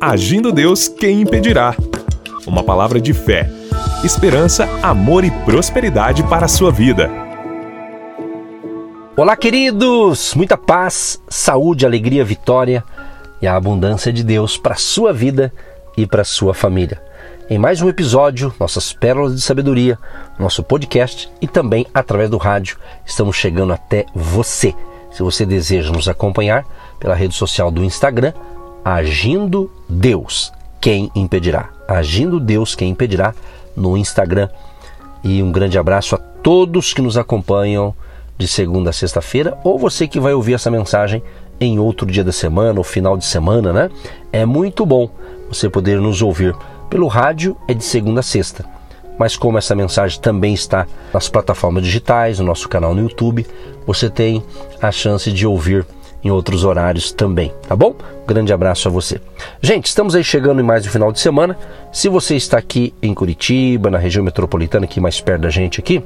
Agindo Deus, quem impedirá? Uma palavra de fé, esperança, amor e prosperidade para a sua vida. Olá, queridos! Muita paz, saúde, alegria, vitória e a abundância de Deus para a sua vida e para a sua família. Em mais um episódio, nossas pérolas de sabedoria, nosso podcast e também através do rádio, estamos chegando até você. Se você deseja nos acompanhar pela rede social do Instagram, Agindo Deus, quem impedirá? Agindo Deus, quem impedirá? No Instagram. E um grande abraço a todos que nos acompanham de segunda a sexta-feira, ou você que vai ouvir essa mensagem em outro dia da semana ou final de semana, né? É muito bom você poder nos ouvir pelo rádio, é de segunda a sexta. Mas como essa mensagem também está nas plataformas digitais, no nosso canal no YouTube, você tem a chance de ouvir em outros horários também, tá bom? Grande abraço a você. Gente, estamos aí chegando em mais um final de semana. Se você está aqui em Curitiba, na região metropolitana, aqui mais perto da gente aqui,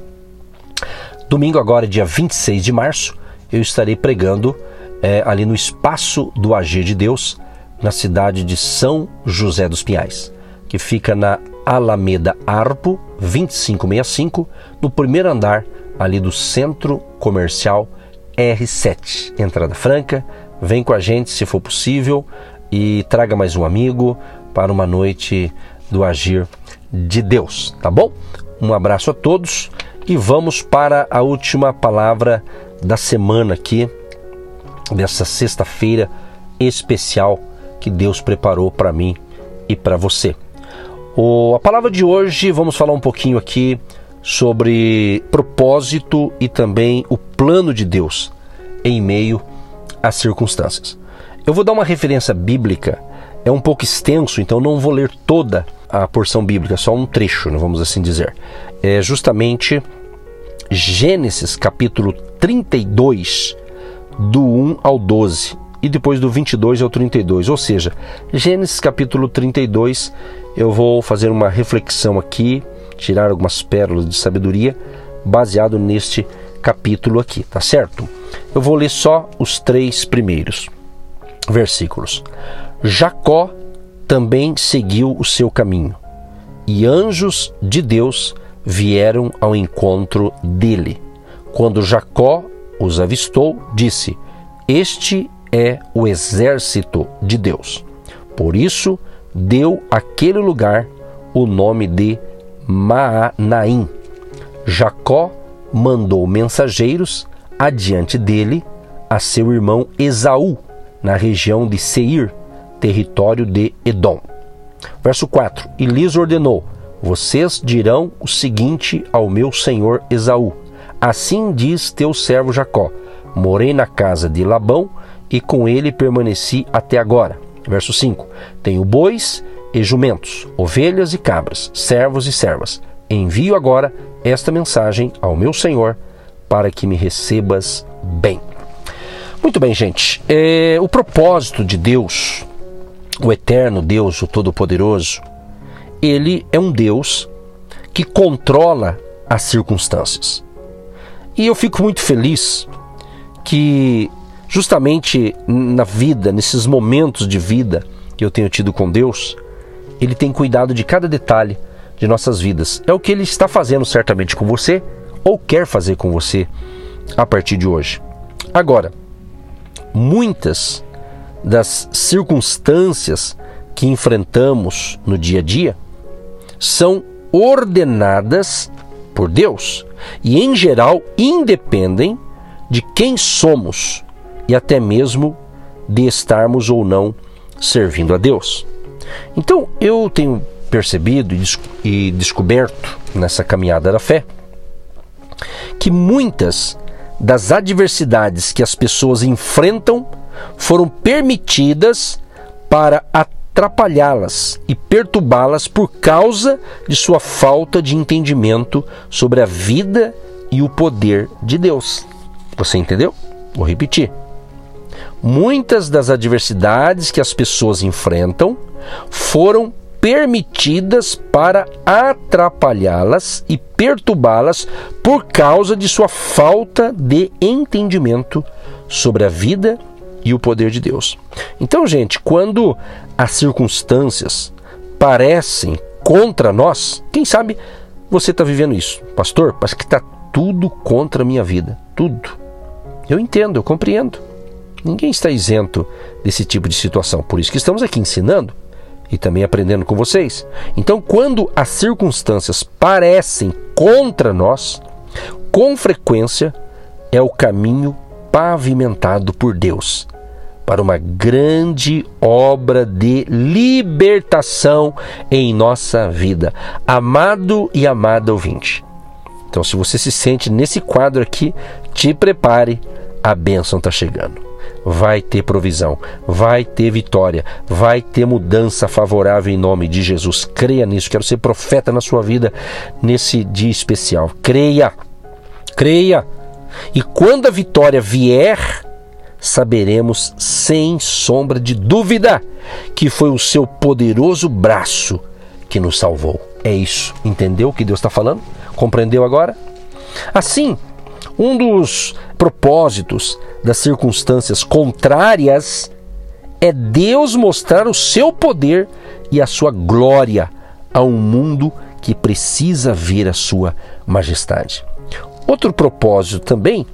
domingo agora, dia 26 de março, eu estarei pregando é, ali no Espaço do Agir de Deus, na cidade de São José dos Pinhais, que fica na Alameda Arpo 2565, no primeiro andar ali do Centro Comercial R7. Entrada franca, vem com a gente se for possível e traga mais um amigo para uma noite do agir de Deus, tá bom? Um abraço a todos e vamos para a última palavra da semana aqui, dessa sexta-feira especial que Deus preparou para mim e para você. O, a palavra de hoje, vamos falar um pouquinho aqui sobre propósito e também o plano de Deus em meio às circunstâncias. Eu vou dar uma referência bíblica, é um pouco extenso, então não vou ler toda a porção bíblica, só um trecho, né, vamos assim dizer. É justamente Gênesis capítulo 32, do 1 ao 12, e depois do 22 ao 32, ou seja, Gênesis capítulo 32, eu vou fazer uma reflexão aqui tirar algumas pérolas de sabedoria baseado neste capítulo aqui, tá certo? Eu vou ler só os três primeiros versículos. Jacó também seguiu o seu caminho, e anjos de Deus vieram ao encontro dele. Quando Jacó os avistou, disse: Este é o exército de Deus. Por isso, deu àquele lugar o nome de Maanaim. Jacó mandou mensageiros adiante dele a seu irmão Esaú, na região de Seir, território de Edom. Verso 4: E lhes ordenou: Vocês dirão o seguinte ao meu senhor Esaú: Assim diz teu servo Jacó: Morei na casa de Labão e com ele permaneci até agora. Verso 5: Tenho bois e jumentos, ovelhas e cabras, servos e servas. Envio agora esta mensagem ao meu Senhor para que me recebas bem. Muito bem, gente. É, o propósito de Deus, o eterno Deus, o Todo-Poderoso, ele é um Deus que controla as circunstâncias. E eu fico muito feliz que, justamente na vida, nesses momentos de vida que eu tenho tido com Deus, ele tem cuidado de cada detalhe de nossas vidas. É o que ele está fazendo certamente com você ou quer fazer com você a partir de hoje. Agora, muitas das circunstâncias que enfrentamos no dia a dia são ordenadas por Deus e, em geral, independem de quem somos e até mesmo de estarmos ou não servindo a Deus. Então eu tenho percebido e descoberto nessa caminhada da fé que muitas das adversidades que as pessoas enfrentam foram permitidas para atrapalhá-las e perturbá-las por causa de sua falta de entendimento sobre a vida e o poder de Deus. Você entendeu? Vou repetir. Muitas das adversidades que as pessoas enfrentam foram permitidas para atrapalhá-las e perturbá-las por causa de sua falta de entendimento sobre a vida e o poder de Deus. Então, gente, quando as circunstâncias parecem contra nós, quem sabe você está vivendo isso. Pastor, parece que está tudo contra a minha vida. Tudo. Eu entendo, eu compreendo. Ninguém está isento desse tipo de situação. Por isso que estamos aqui ensinando e também aprendendo com vocês. Então, quando as circunstâncias parecem contra nós, com frequência é o caminho pavimentado por Deus para uma grande obra de libertação em nossa vida. Amado e amada ouvinte. Então, se você se sente nesse quadro aqui, te prepare, a bênção está chegando. Vai ter provisão, vai ter vitória, vai ter mudança favorável em nome de Jesus. Creia nisso. Quero ser profeta na sua vida nesse dia especial. Creia, creia. E quando a vitória vier, saberemos sem sombra de dúvida que foi o seu poderoso braço que nos salvou. É isso. Entendeu o que Deus está falando? Compreendeu agora? Assim, um dos propósitos das circunstâncias contrárias é Deus mostrar o seu poder e a sua glória a um mundo que precisa ver a sua majestade. Outro propósito também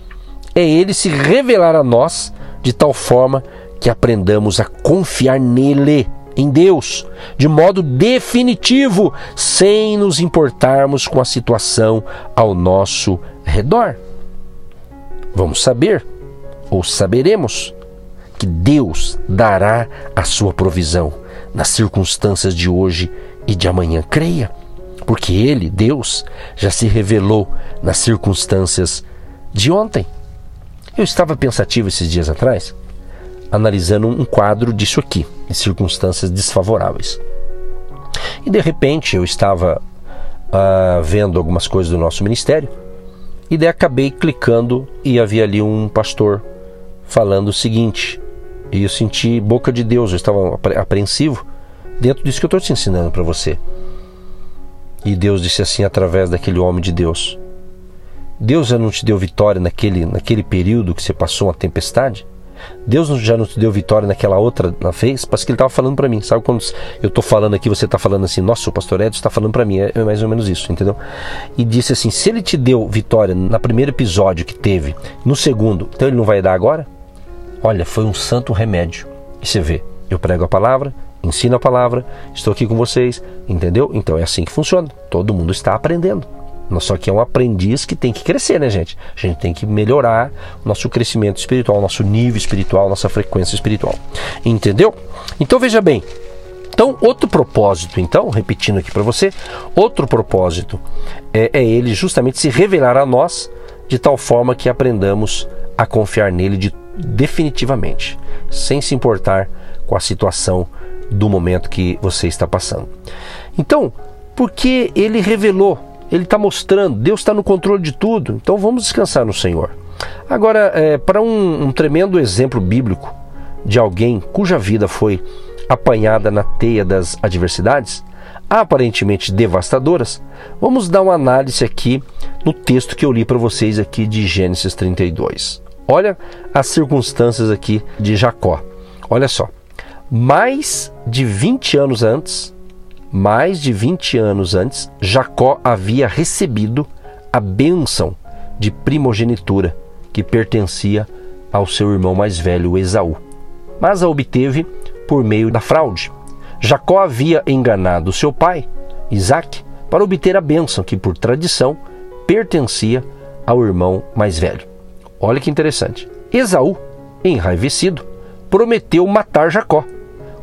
é ele se revelar a nós de tal forma que aprendamos a confiar nele, em Deus, de modo definitivo, sem nos importarmos com a situação ao nosso redor. Vamos saber, ou saberemos, que Deus dará a sua provisão nas circunstâncias de hoje e de amanhã. Creia, porque Ele, Deus, já se revelou nas circunstâncias de ontem. Eu estava pensativo esses dias atrás, analisando um quadro disso aqui, de circunstâncias desfavoráveis. E de repente eu estava uh, vendo algumas coisas do nosso ministério, e daí acabei clicando e havia ali um pastor falando o seguinte, e eu senti boca de Deus, eu estava apreensivo dentro disso que eu estou te ensinando para você. E Deus disse assim através daquele homem de Deus: Deus já não te deu vitória naquele, naquele período que você passou uma tempestade? Deus já não te deu vitória naquela outra na vez? Parece que ele estava falando para mim. Sabe quando eu estou falando aqui, você está falando assim, nossa, o pastor Edson está falando para mim. É, é mais ou menos isso, entendeu? E disse assim: se ele te deu vitória no primeiro episódio que teve, no segundo, então ele não vai dar agora? Olha, foi um santo remédio. E você vê, eu prego a palavra, ensino a palavra, estou aqui com vocês, entendeu? Então é assim que funciona. Todo mundo está aprendendo. Só que é um aprendiz que tem que crescer, né, gente? A gente tem que melhorar nosso crescimento espiritual, nosso nível espiritual, nossa frequência espiritual. Entendeu? Então veja bem. Então, outro propósito, então, repetindo aqui para você, outro propósito é, é ele justamente se revelar a nós de tal forma que aprendamos a confiar nele de, definitivamente, sem se importar com a situação do momento que você está passando. Então, porque ele revelou ele está mostrando, Deus está no controle de tudo, então vamos descansar no Senhor. Agora, é, para um, um tremendo exemplo bíblico de alguém cuja vida foi apanhada na teia das adversidades, aparentemente devastadoras, vamos dar uma análise aqui no texto que eu li para vocês aqui de Gênesis 32. Olha as circunstâncias aqui de Jacó. Olha só. Mais de 20 anos antes, mais de 20 anos antes, Jacó havia recebido a bênção de primogenitura que pertencia ao seu irmão mais velho, Esaú. Mas a obteve por meio da fraude. Jacó havia enganado seu pai, Isaac, para obter a bênção que, por tradição, pertencia ao irmão mais velho. Olha que interessante. Esaú, enraivecido, prometeu matar Jacó.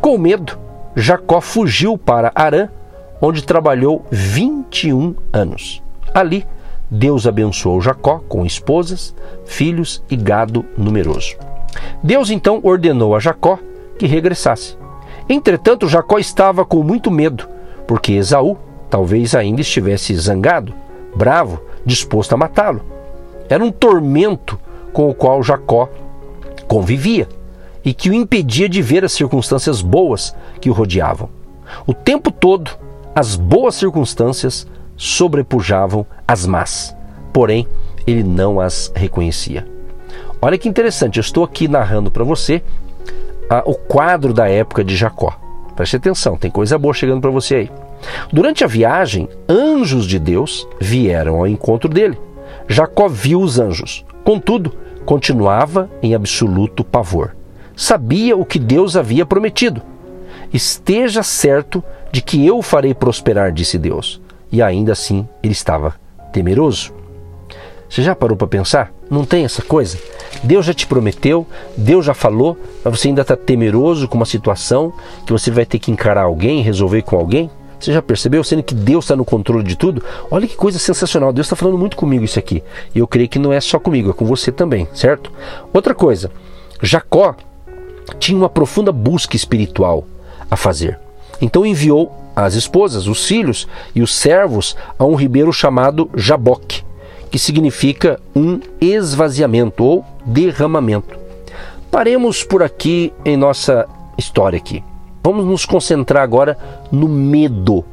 Com medo, Jacó fugiu para Arã, onde trabalhou 21 anos. Ali, Deus abençoou Jacó com esposas, filhos e gado numeroso. Deus então ordenou a Jacó que regressasse. Entretanto, Jacó estava com muito medo, porque Esaú talvez ainda estivesse zangado, bravo, disposto a matá-lo. Era um tormento com o qual Jacó convivia e que o impedia de ver as circunstâncias boas que o rodeavam. O tempo todo, as boas circunstâncias sobrepujavam as más, porém, ele não as reconhecia. Olha que interessante, eu estou aqui narrando para você a, o quadro da época de Jacó. Preste atenção, tem coisa boa chegando para você aí. Durante a viagem, anjos de Deus vieram ao encontro dele. Jacó viu os anjos, contudo, continuava em absoluto pavor. Sabia o que Deus havia prometido. Esteja certo de que eu o farei prosperar, disse Deus. E ainda assim ele estava temeroso. Você já parou para pensar? Não tem essa coisa? Deus já te prometeu, Deus já falou, mas você ainda está temeroso com uma situação que você vai ter que encarar alguém, resolver com alguém? Você já percebeu? Sendo que Deus está no controle de tudo? Olha que coisa sensacional. Deus está falando muito comigo isso aqui. E eu creio que não é só comigo, é com você também, certo? Outra coisa, Jacó tinha uma profunda busca espiritual a fazer. Então enviou as esposas, os filhos e os servos a um ribeiro chamado Jaboque que significa um esvaziamento ou derramamento. Paremos por aqui em nossa história aqui. Vamos nos concentrar agora no medo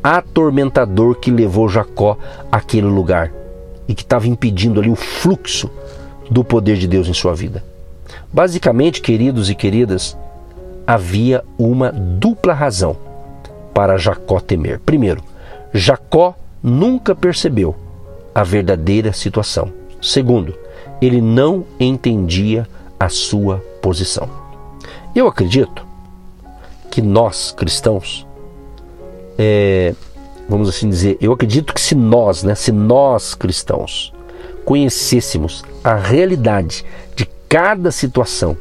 atormentador que levou Jacó àquele lugar e que estava impedindo ali o fluxo do poder de Deus em sua vida. Basicamente, queridos e queridas, havia uma dupla razão para Jacó temer. Primeiro, Jacó nunca percebeu a verdadeira situação. Segundo, ele não entendia a sua posição. Eu acredito que nós, cristãos, é, vamos assim dizer, eu acredito que se nós, né, se nós cristãos conhecêssemos a realidade de cada situação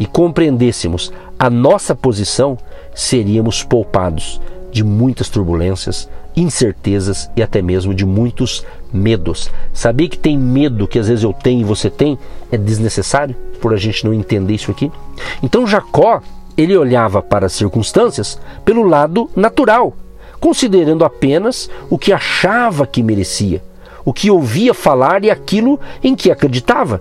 e compreendêssemos a nossa posição, seríamos poupados de muitas turbulências, incertezas e até mesmo de muitos medos. Saber que tem medo que às vezes eu tenho e você tem é desnecessário por a gente não entender isso aqui. Então Jacó, ele olhava para as circunstâncias pelo lado natural, considerando apenas o que achava que merecia, o que ouvia falar e aquilo em que acreditava.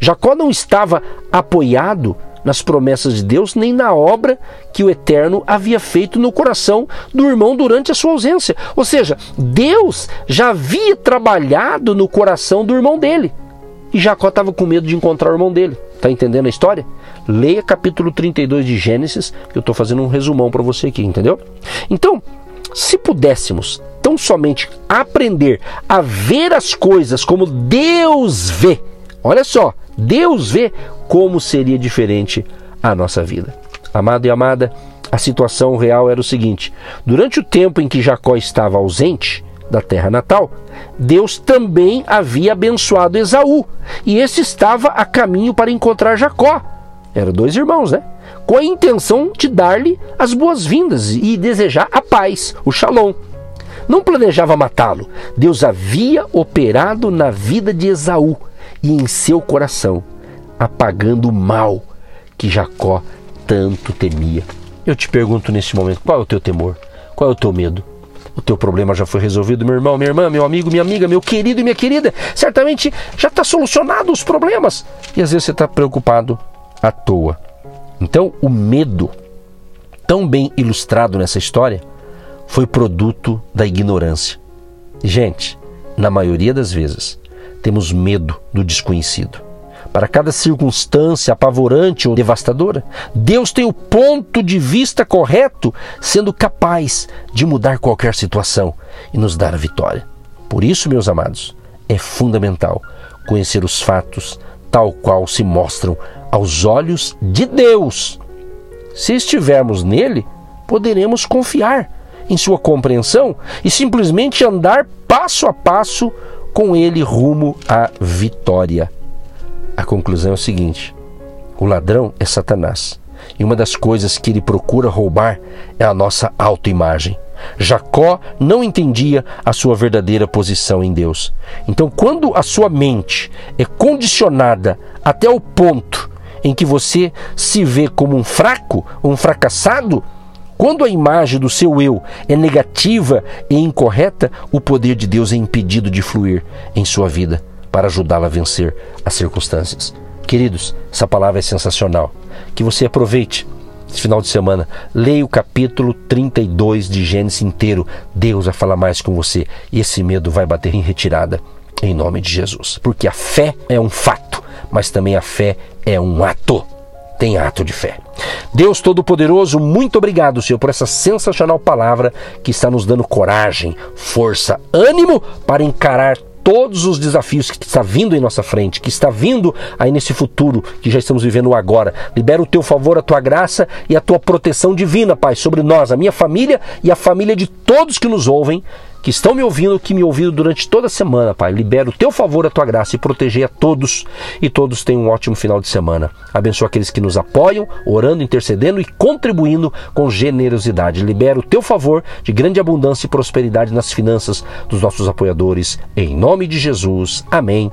Jacó não estava apoiado nas promessas de Deus, nem na obra que o Eterno havia feito no coração do irmão durante a sua ausência. Ou seja, Deus já havia trabalhado no coração do irmão dele. E Jacó estava com medo de encontrar o irmão dele. Está entendendo a história? Leia capítulo 32 de Gênesis, que eu estou fazendo um resumão para você aqui, entendeu? Então, se pudéssemos tão somente aprender a ver as coisas como Deus vê, olha só, Deus vê como seria diferente a nossa vida. Amado e amada, a situação real era o seguinte: durante o tempo em que Jacó estava ausente da terra natal, Deus também havia abençoado Esaú, e esse estava a caminho para encontrar Jacó. Eram dois irmãos, né? Com a intenção de dar-lhe as boas-vindas e desejar a paz, o shalom. Não planejava matá-lo. Deus havia operado na vida de Esaú e em seu coração apagando o mal que Jacó tanto temia. Eu te pergunto neste momento: qual é o teu temor? Qual é o teu medo? O teu problema já foi resolvido, meu irmão, minha irmã, meu amigo, minha amiga, meu querido e minha querida. Certamente já está solucionado os problemas. E às vezes você está preocupado à toa. Então, o medo, tão bem ilustrado nessa história, foi produto da ignorância. Gente, na maioria das vezes, temos medo do desconhecido para cada circunstância apavorante ou devastadora. Deus tem o ponto de vista correto, sendo capaz de mudar qualquer situação e nos dar a vitória. Por isso, meus amados, é fundamental conhecer os fatos tal qual se mostram aos olhos de Deus. Se estivermos nele, poderemos confiar em sua compreensão e simplesmente andar passo a passo com ele rumo à vitória. A conclusão é o seguinte: o ladrão é Satanás. E uma das coisas que ele procura roubar é a nossa autoimagem. Jacó não entendia a sua verdadeira posição em Deus. Então, quando a sua mente é condicionada até o ponto em que você se vê como um fraco, um fracassado, quando a imagem do seu eu é negativa e incorreta, o poder de Deus é impedido de fluir em sua vida para ajudá-la a vencer as circunstâncias. Queridos, essa palavra é sensacional. Que você aproveite esse final de semana, leia o capítulo 32 de Gênesis inteiro. Deus vai falar mais com você e esse medo vai bater em retirada em nome de Jesus. Porque a fé é um fato, mas também a fé é um ato. Tem ato de fé. Deus Todo-Poderoso, muito obrigado, Senhor, por essa sensacional palavra que está nos dando coragem, força, ânimo para encarar todos os desafios que está vindo em nossa frente, que está vindo aí nesse futuro que já estamos vivendo agora. Libera o teu favor, a tua graça e a tua proteção divina, Pai, sobre nós, a minha família e a família de todos que nos ouvem que estão me ouvindo, que me ouviram durante toda a semana, Pai. Libera o teu favor, a tua graça e proteger a todos e todos tenham um ótimo final de semana. Abençoa aqueles que nos apoiam, orando, intercedendo e contribuindo com generosidade. Libera o teu favor de grande abundância e prosperidade nas finanças dos nossos apoiadores. Em nome de Jesus. Amém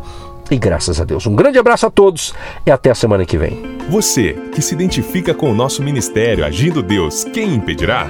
e graças a Deus. Um grande abraço a todos e até a semana que vem. Você que se identifica com o nosso ministério Agindo Deus, quem impedirá?